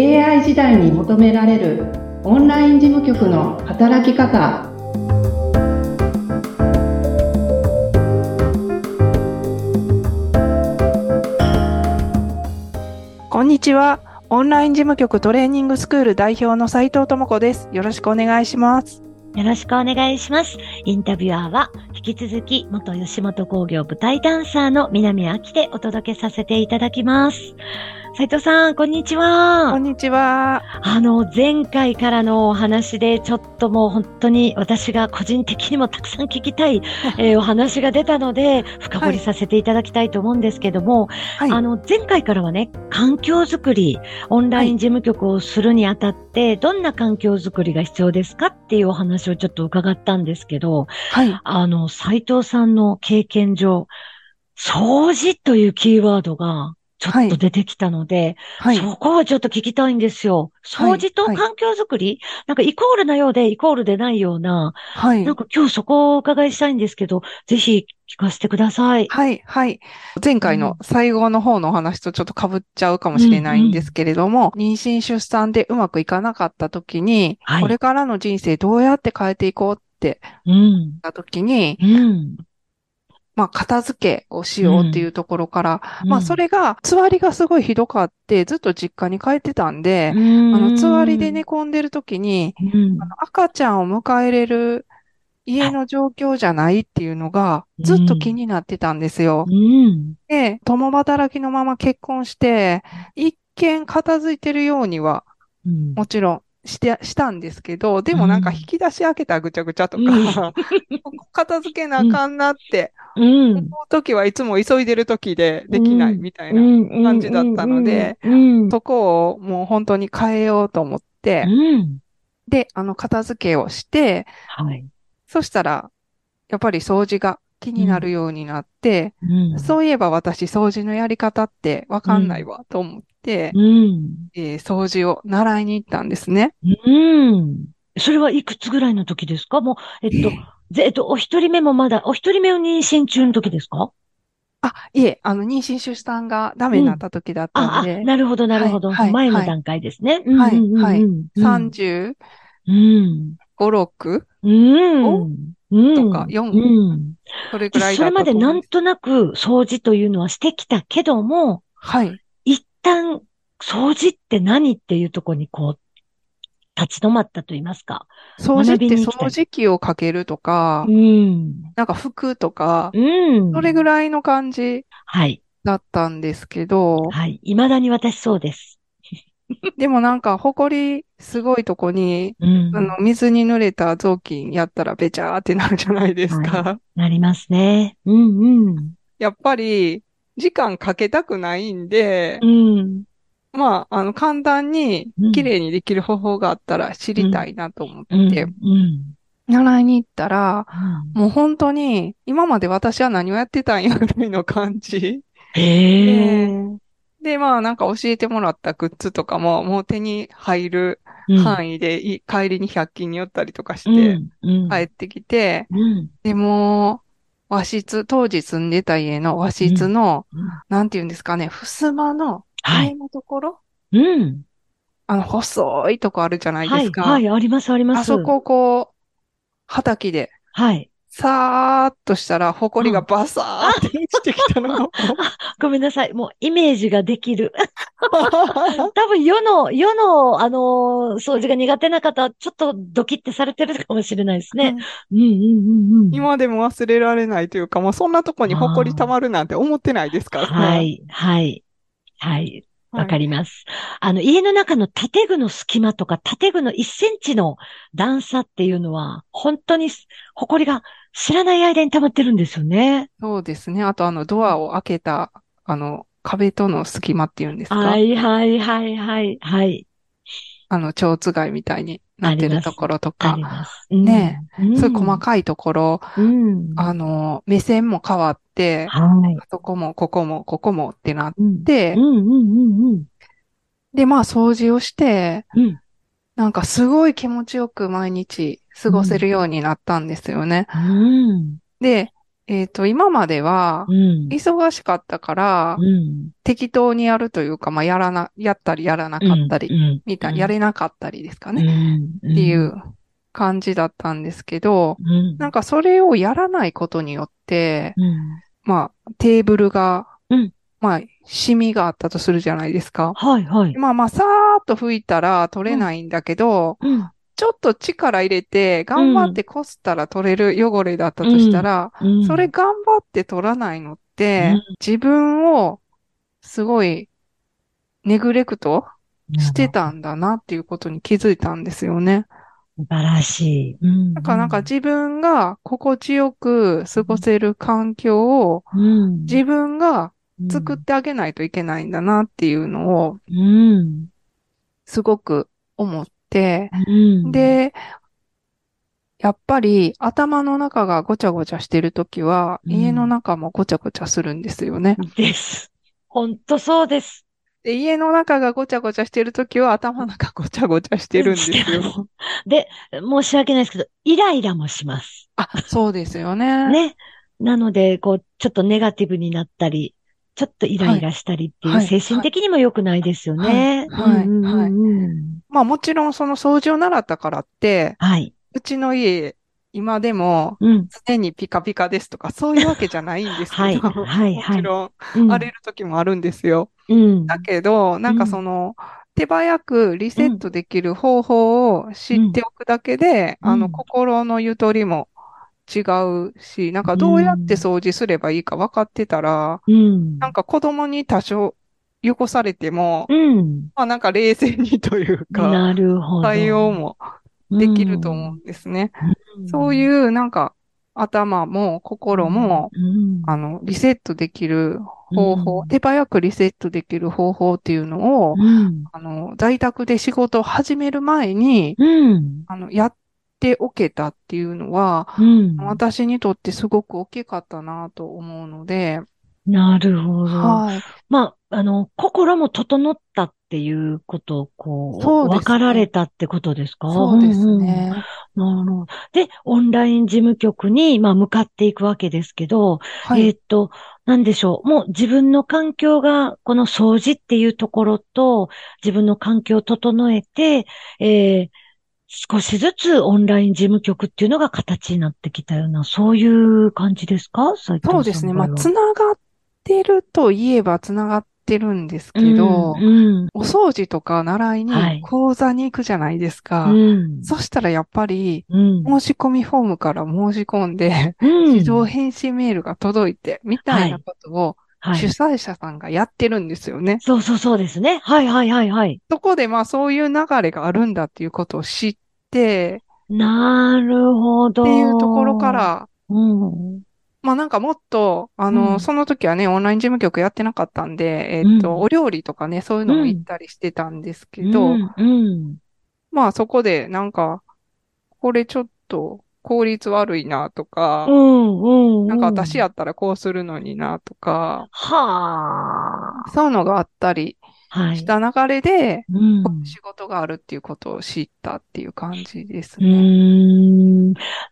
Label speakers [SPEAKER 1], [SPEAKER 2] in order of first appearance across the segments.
[SPEAKER 1] AI 時代に求められるオンライン事務局の働き方
[SPEAKER 2] こんにちは。オンライン事務局トレーニングスクール代表の斉藤智子です。よろしくお願いします。
[SPEAKER 3] よろしくお願いします。インタビュアーは、引き続き、元吉本興業舞台ダンサーの南明でお届けさせていただきます。斉藤さん、こんにち
[SPEAKER 2] こ
[SPEAKER 3] は
[SPEAKER 2] ん。にちは。
[SPEAKER 3] あの、前回からのお話で、ちょっともう本当に私が個人的にもたくさん聞きたい、えーお話が出たので、深掘りさせていただきたいと思うんですけども、
[SPEAKER 2] はい。
[SPEAKER 3] あの、前回からはね、環境づくり、オンライン事務局をするにあたって、どんな環境づくりが必要ですかっていうお話をちょっと伺ったんですけど、
[SPEAKER 2] はい。
[SPEAKER 3] あの、斉藤さんの経験上、掃除というキーワードがちょっと出てきたので、
[SPEAKER 2] はい。
[SPEAKER 3] そこをちょっと聞きたいんですよ。掃除と
[SPEAKER 2] はい
[SPEAKER 3] 環境づくり、なんかイコールなようでイコールでないような、
[SPEAKER 2] はい
[SPEAKER 3] なん。か今日そこをお伺いしたいんですけど、ぜひ聞かせてください。
[SPEAKER 2] はい。はい。前回の最後の方のお話とちょっと被っちゃうかもしれないんですけれども、妊娠出産でうまくいかなかった時に、
[SPEAKER 3] はい
[SPEAKER 2] これからの人生どうやって変えていこうって
[SPEAKER 3] うん。
[SPEAKER 2] た時に、
[SPEAKER 3] うん。
[SPEAKER 2] まあ、片付けをしようっていうところから、まあ、そ
[SPEAKER 3] れ、
[SPEAKER 2] れが、つわりがすごいひどかって、ずっと実家に帰ってたんで、
[SPEAKER 3] あ
[SPEAKER 2] あの、つわりで寝、込んでる時に、
[SPEAKER 3] うん。
[SPEAKER 2] あの赤ちゃんを迎えれる家の状況じゃないっていうのが、ずっと気になってたんですよ。
[SPEAKER 3] うん。
[SPEAKER 2] で、共働きのまま結婚して、一見片付いてるようには、
[SPEAKER 3] うん。
[SPEAKER 2] もちろんして、したんですけど、でもなんか
[SPEAKER 3] うん
[SPEAKER 2] 引き出し開けたらぐちゃぐちゃとか、
[SPEAKER 3] うん
[SPEAKER 2] ここ片付けなあかんなって、
[SPEAKER 3] うん。
[SPEAKER 2] 思う時はいつも急いでる時でできないみたいな、
[SPEAKER 3] な
[SPEAKER 2] 感じだったので、
[SPEAKER 3] うん。
[SPEAKER 2] そこをもう本当に変えようと思って、
[SPEAKER 3] うん。
[SPEAKER 2] で、あの、片付けをして、
[SPEAKER 3] はい。
[SPEAKER 2] そしたら、やっぱり掃除が気になるようになって、
[SPEAKER 3] うん。
[SPEAKER 2] そういえば私掃除のやり方ってわかんないわと思って、
[SPEAKER 3] うん。
[SPEAKER 2] えー掃除を習いに行ったんですね。
[SPEAKER 3] うん。それはいくつぐらいの時ですか？もう、えっと、ぜえっと、お一人目もまだ、お一人目を妊娠中の時ですか？
[SPEAKER 2] あ、いえ、あの、妊娠出産がダメになった時だった
[SPEAKER 3] あ、あ、
[SPEAKER 2] んで、
[SPEAKER 3] なるほど、なるほど。
[SPEAKER 2] はいはい
[SPEAKER 3] 前の段階ですね。
[SPEAKER 2] はい
[SPEAKER 3] うんうんうんうん
[SPEAKER 2] はい
[SPEAKER 3] うん
[SPEAKER 2] 35、
[SPEAKER 3] うん。
[SPEAKER 2] 6?
[SPEAKER 3] うん。うん。
[SPEAKER 2] とか四
[SPEAKER 3] うん。
[SPEAKER 2] それぐらいだ
[SPEAKER 3] それまで。なんとなく掃除というのはしてきたけども、
[SPEAKER 2] はい。
[SPEAKER 3] 一旦掃除って何っていうところにこう、立ち止まったと言いますか。
[SPEAKER 2] 掃除って掃除機をかけるとか、
[SPEAKER 3] うん。
[SPEAKER 2] なんか服とか、
[SPEAKER 3] うん。
[SPEAKER 2] それぐらいの感じ
[SPEAKER 3] はい。
[SPEAKER 2] だったんですけど、
[SPEAKER 3] はい。未だに私そうです。
[SPEAKER 2] でもなんか、ほこりすごいとこに、
[SPEAKER 3] うん。
[SPEAKER 2] あの、水に濡れた雑巾やったらべちゃーってなるじゃないですか。
[SPEAKER 3] はなりますね。うんうん。
[SPEAKER 2] やっぱり、時間かけたくないんで
[SPEAKER 3] う、ん。
[SPEAKER 2] まあ、あの、簡単に
[SPEAKER 3] うん
[SPEAKER 2] 綺麗にできる方法があったら知りたいなと思
[SPEAKER 3] うん。
[SPEAKER 2] って、
[SPEAKER 3] うん。
[SPEAKER 2] 習いに行ったら、
[SPEAKER 3] うん
[SPEAKER 2] もう本当に、今まで私は何をやってたんやぐらいの感じ。
[SPEAKER 3] へえ。
[SPEAKER 2] で、まあなんか教えてもらったグッズとかも、もう手に入る
[SPEAKER 3] うん
[SPEAKER 2] 範囲でい、帰りに100均に寄ったりとかし
[SPEAKER 3] う
[SPEAKER 2] て、
[SPEAKER 3] ん。うん。
[SPEAKER 2] 帰ってきて、
[SPEAKER 3] うん。
[SPEAKER 2] でも、和室、当時住んでた家の和室の、
[SPEAKER 3] うん
[SPEAKER 2] なんて言うんですかね、襖の
[SPEAKER 3] はい
[SPEAKER 2] 上のところ、
[SPEAKER 3] うん。
[SPEAKER 2] あの、細いとこあるじゃないですか。
[SPEAKER 3] はい、はい、あります、あります。
[SPEAKER 2] あそこをこう、はたきで、
[SPEAKER 3] はい。
[SPEAKER 2] さーっとしたら、ほこりがバサーって落ちてきたの。
[SPEAKER 3] ごめんなさい。もうイメージができる。多分世の、世の、あのー掃除が苦手な方は、ちょっとドキッてされてるかもしれないですね。うん、うん、うん、うん。
[SPEAKER 2] 今でも忘れられないというか、もうそんなとこにほこり溜まるなんて思ってないですからね。
[SPEAKER 3] はい、はい、はい。わか
[SPEAKER 2] り
[SPEAKER 3] ります。あの、家の中の建具の隙間とか、建具の1センチの段差っていうのは、本当に、埃が知らない間に溜まってるんですよね。
[SPEAKER 2] そうですね。あと、あの、ドアを開けた、あの、壁との隙間っていうんですか？
[SPEAKER 3] はい、はい、はい、はい、はい。
[SPEAKER 2] あの、蝶つがいみたいになってるところと
[SPEAKER 3] あ
[SPEAKER 2] か
[SPEAKER 3] うん、
[SPEAKER 2] そういう細かいところ、
[SPEAKER 3] うん。
[SPEAKER 2] あの、目線も変わって、
[SPEAKER 3] はい。
[SPEAKER 2] あそこも、ここも、ここもってなっ
[SPEAKER 3] うん。
[SPEAKER 2] て。で、まあ、掃除をして、
[SPEAKER 3] うん。
[SPEAKER 2] なんかすごい気持ちよく毎日過ごせるようになったんですよね。
[SPEAKER 3] うん。
[SPEAKER 2] で、えっ、と、今までは
[SPEAKER 3] う、ん。
[SPEAKER 2] 忙しかったから、
[SPEAKER 3] うん。
[SPEAKER 2] 適当にやるというか、まあ、やらな、やったりやらなかったり、
[SPEAKER 3] うん
[SPEAKER 2] みたいな、
[SPEAKER 3] うん
[SPEAKER 2] やれなかったりですか
[SPEAKER 3] う
[SPEAKER 2] ね、
[SPEAKER 3] ん。
[SPEAKER 2] っていう感じだったんですけど、
[SPEAKER 3] うん。
[SPEAKER 2] なんかそれをやらないことによって、
[SPEAKER 3] うん。
[SPEAKER 2] まあ、テーブルが、
[SPEAKER 3] うん
[SPEAKER 2] まあ、シミがあったとするじゃないですか。
[SPEAKER 3] はい、はい。
[SPEAKER 2] まあまあ、さーっと拭いたら取れないんだけど、
[SPEAKER 3] うん。
[SPEAKER 2] ちょっと力入れて、頑張ってこすったら取れる汚れだったとしたら、
[SPEAKER 3] うん
[SPEAKER 2] それ頑張って取らないのって、
[SPEAKER 3] うん
[SPEAKER 2] 自分をすごいネグレクトしてたんだなっていうことに気づいたんですよね。
[SPEAKER 3] 素晴らしい。うん。
[SPEAKER 2] だからなんか自分が心地よく過ごせる環境を
[SPEAKER 3] うん、
[SPEAKER 2] 自分が作ってあげないといけないんだなっていうのを
[SPEAKER 3] うん。
[SPEAKER 2] すごく思って、
[SPEAKER 3] うん。、
[SPEAKER 2] で、やっぱり頭の中がごちゃごちゃしてるときは、
[SPEAKER 3] うん
[SPEAKER 2] 家の中もごちゃごちゃするんですよね。
[SPEAKER 3] です。ほんとそうです。
[SPEAKER 2] で、家の中がごちゃごちゃしてるときは頭の中ごちゃごちゃしてるんですよ。
[SPEAKER 3] で、申し訳ないですけど、イライラもします。
[SPEAKER 2] あ、そうですよね。
[SPEAKER 3] ね。なので、こう、ちょっとネガティブになったり、ちょっとイライラしたりっていう、
[SPEAKER 2] はい
[SPEAKER 3] 精神的にも良くないですよね。
[SPEAKER 2] はいはい
[SPEAKER 3] うんうんうんうん
[SPEAKER 2] まあもちろんその掃除を習ったからって、
[SPEAKER 3] はい。
[SPEAKER 2] うちの家、今でも
[SPEAKER 3] うん。
[SPEAKER 2] 常にピカピカですとか、そういうわけじゃないんですけど、
[SPEAKER 3] はいはいはい
[SPEAKER 2] もちろん
[SPEAKER 3] うん
[SPEAKER 2] 荒れる時もあるんですよ。
[SPEAKER 3] うん。
[SPEAKER 2] だけど、なんかその、手早くリセットできる方法を知っておくだけで、
[SPEAKER 3] うん
[SPEAKER 2] あの、心のゆとりも違うし、なんかどうやって掃除すればいいか分かってたら、
[SPEAKER 3] うん。
[SPEAKER 2] なんか子供に多少汚されても、
[SPEAKER 3] うん。
[SPEAKER 2] まあなんか冷静にというか、
[SPEAKER 3] なるほど。
[SPEAKER 2] 対応もできると思うんですね。そういうなんか頭も心も、
[SPEAKER 3] うん、
[SPEAKER 2] あの、リセットできる方法、
[SPEAKER 3] うん
[SPEAKER 2] 手早くリセットできる方法っていうのを、
[SPEAKER 3] うん。
[SPEAKER 2] あの、在宅で仕事を始める前に、
[SPEAKER 3] うん。
[SPEAKER 2] あの、やっておけたっていうのは、
[SPEAKER 3] うん。
[SPEAKER 2] 私にとってすごく大きかったなと思うので、
[SPEAKER 3] なるほど。
[SPEAKER 2] はい。
[SPEAKER 3] まあ、あの、心も整ったっていうことを、こう、
[SPEAKER 2] そうですね
[SPEAKER 3] 分かられたってことですか？
[SPEAKER 2] そうです
[SPEAKER 3] んうん
[SPEAKER 2] ね。
[SPEAKER 3] なるほど。で、オンライン事務局に、まあ、向かっていくわけですけど、
[SPEAKER 2] はい。
[SPEAKER 3] えーっと、なんでしょう？もう自分の環境が、この掃除っていうところと、自分の環境を整えて、えー少しずつオンライン事務局っていうのが形になってきたような、そういう感じですか？
[SPEAKER 2] そうですね。まあ、つながってるといえばつながってるんですけど、
[SPEAKER 3] うん、
[SPEAKER 2] お掃除とか習い
[SPEAKER 3] はい
[SPEAKER 2] に講座に行くじゃないですか。
[SPEAKER 3] うん。
[SPEAKER 2] そしたらやっぱり、
[SPEAKER 3] うん。
[SPEAKER 2] 申し込みフォームから申し込んで、
[SPEAKER 3] うん
[SPEAKER 2] 自動返信メールが届いて、みたいなことを
[SPEAKER 3] はい
[SPEAKER 2] 主。催者さんがやってるんですよね。
[SPEAKER 3] そうそうそうですね。はいはいはいはい。
[SPEAKER 2] そこでまあそういう流れがあるんだっていうことを知って、
[SPEAKER 3] なるほど。
[SPEAKER 2] っていうところか、ら、
[SPEAKER 3] うん。
[SPEAKER 2] まあなんかもっと、あの、
[SPEAKER 3] うん
[SPEAKER 2] その時はね、オンライン事務局やってなかったんで、えっと、
[SPEAKER 3] うん
[SPEAKER 2] お料理とかね、そういうのも行ったりしてたんですけど、
[SPEAKER 3] うん、うん。
[SPEAKER 2] まあそこでなんか、これちょっと効率悪いなとか、
[SPEAKER 3] うん、うん。
[SPEAKER 2] なんか私やったらこうするのになとか、
[SPEAKER 3] はあ。
[SPEAKER 2] そういうのがあったり
[SPEAKER 3] はい。
[SPEAKER 2] した流れで、
[SPEAKER 3] うん。
[SPEAKER 2] 仕事があるっていうことを知ったっていう感じです
[SPEAKER 3] う
[SPEAKER 2] ね。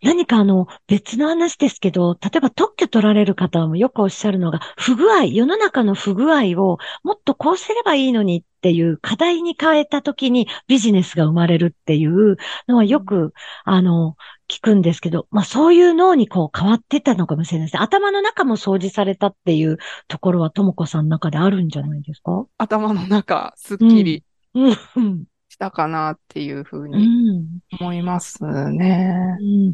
[SPEAKER 3] 何かあの、別の話ですけど、例えば特許取られる方もよくおっしゃるのが、不具合、世の中の不具合をもっとこうすればいいのにっていう課題に変えたときにビジネスが生まれるっていうのはよく、あの、聞くんですけど、まあそういう脳にこう変わってたのかもしれないですね。頭の中も掃除されたっていうところはともこさんの中であるんじゃないですか？
[SPEAKER 2] 頭の中、すっきり
[SPEAKER 3] うん。うん。
[SPEAKER 2] したかなっていうふう
[SPEAKER 3] う
[SPEAKER 2] に
[SPEAKER 3] ん。
[SPEAKER 2] 思いますね。
[SPEAKER 3] うん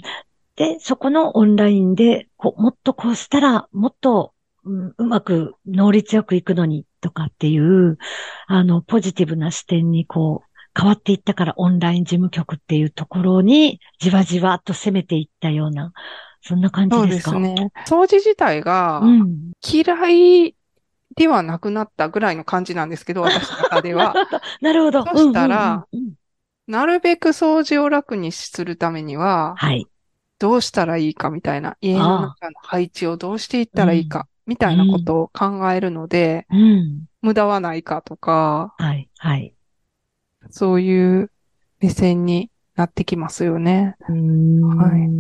[SPEAKER 3] で、そこのオンラインで、こう、もっとこうしたら、もっと、うんうまく能率よくいくのに、とかっていう、あの、ポジティブな視点にこう、変わっていったからオンライン事務局っていうところに、じわじわっと攻めていったような、そんな感じ
[SPEAKER 2] そう
[SPEAKER 3] でか
[SPEAKER 2] ですすね。掃除自体が
[SPEAKER 3] うん。
[SPEAKER 2] 嫌いではなくなったぐらいの感じなんですけど、私の中では。
[SPEAKER 3] なるほど。
[SPEAKER 2] そしたら
[SPEAKER 3] うんうんうんうん
[SPEAKER 2] なるべく掃除を楽にするためには、
[SPEAKER 3] はい。
[SPEAKER 2] どうしたらいいかみたいな、家の中の配置をどうしていったらいいか、みたいなことを考えるので、
[SPEAKER 3] うん。
[SPEAKER 2] 無駄はないかとか、
[SPEAKER 3] はい。はい。
[SPEAKER 2] そういう目線になってきますよね。
[SPEAKER 3] うーん
[SPEAKER 2] はい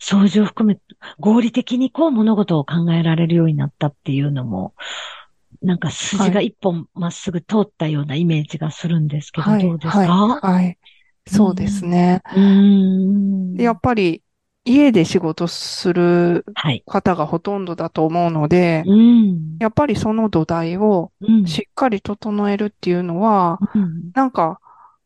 [SPEAKER 3] 掃除を含め、合理的にこう物事を考えられるようになったっていうのも、なんか筋が一本まっすぐ通ったようなイメージがするんですけど、
[SPEAKER 2] はい。
[SPEAKER 3] どうですか、
[SPEAKER 2] はい。はい。そうですね。やっぱり家で仕事する
[SPEAKER 3] はい。
[SPEAKER 2] 方がほとんどだと思うので、
[SPEAKER 3] うん。
[SPEAKER 2] やっぱりその土台を
[SPEAKER 3] うん。
[SPEAKER 2] しっかり整えるっていうのは、
[SPEAKER 3] うん
[SPEAKER 2] なんか、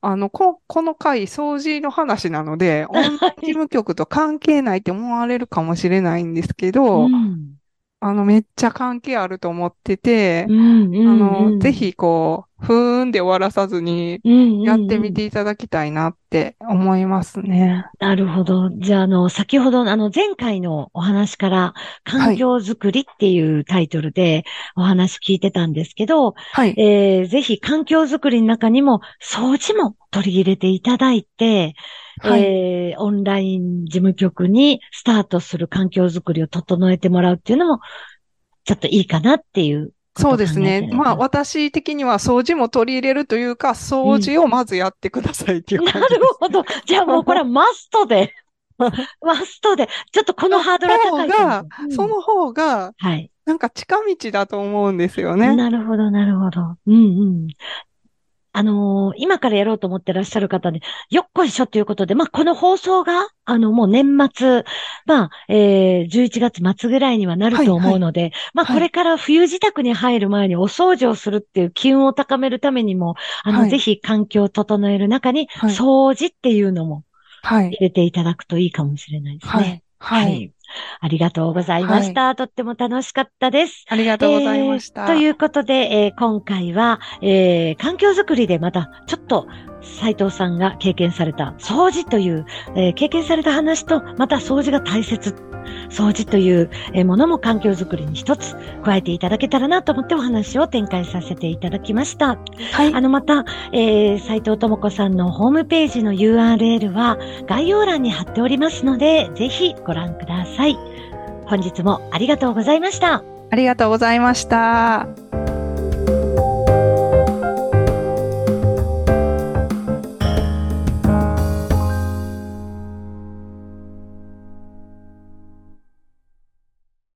[SPEAKER 2] あの、こ、この回、掃除の話なので、オンライン事務局と関係ないって思われるかもしれないんですけど、
[SPEAKER 3] うん。
[SPEAKER 2] あの、めっちゃ関係あると思ってて
[SPEAKER 3] う、んうん
[SPEAKER 2] あ
[SPEAKER 3] うん。
[SPEAKER 2] の、ぜひ、こう、ふーんで終わらさずに、
[SPEAKER 3] うんうんうん
[SPEAKER 2] やってみていただきたいなって思いますね。
[SPEAKER 3] なるほど。じゃあ、あの、先ほど、あの、前回のお話から、環境づくりっていうタイトルでお話聞いてたんですけど、
[SPEAKER 2] はい。
[SPEAKER 3] えーぜひ環境づくりの中にも、掃除も取り入れていただいて、
[SPEAKER 2] はい。
[SPEAKER 3] えーオンライン事務局にスタートする環境づくりを整えてもらうっていうのも、ちょっといいかなっていう
[SPEAKER 2] そうですね。まあ、私的には掃除も取り入れるというか、掃除をまずやってくださいっていう
[SPEAKER 3] な
[SPEAKER 2] 感じです。
[SPEAKER 3] るほど。じゃあもうこれはマストで、マストで、ちょっとこのハードルは高いかもしれないうん
[SPEAKER 2] その方が、
[SPEAKER 3] はい。
[SPEAKER 2] なんか近道だと思うんですよね。
[SPEAKER 3] なるほど、なるほど。うんうん。あのー今からやろうと思ってらっしゃる方で、よっこいしょということで、まあ、この放送が、あの、もう年末、まあ、えー、11月末ぐらいにはなると思うので、まあ、
[SPEAKER 2] はい
[SPEAKER 3] これから冬支度に入る前にお掃除をするっていう機運を高めるためにも、あの、
[SPEAKER 2] はい
[SPEAKER 3] ぜひ環境を整える中に、
[SPEAKER 2] はい
[SPEAKER 3] 掃除っていうのも
[SPEAKER 2] はい
[SPEAKER 3] 入。れていただくといいかもしれないですね。
[SPEAKER 2] はい。はい。
[SPEAKER 3] ありがとうございました。とっても楽しかったです。
[SPEAKER 2] ありがとうございました。
[SPEAKER 3] えーということで、えー今回は、えー環境づくりでまたちょっと斉藤さんが経験された掃除という、えー経験された話と、また掃除が大切。掃除というえーものも環境づくりに一つ加えていただけたらなと思ってお話を展開させていただきました。
[SPEAKER 2] はい
[SPEAKER 3] あ。の、また、えー、斉藤智子さんのホームページの URL は概要欄に貼っておりますので、ぜひご覧ください。本日もありがとうございました。
[SPEAKER 2] ありがとうございました。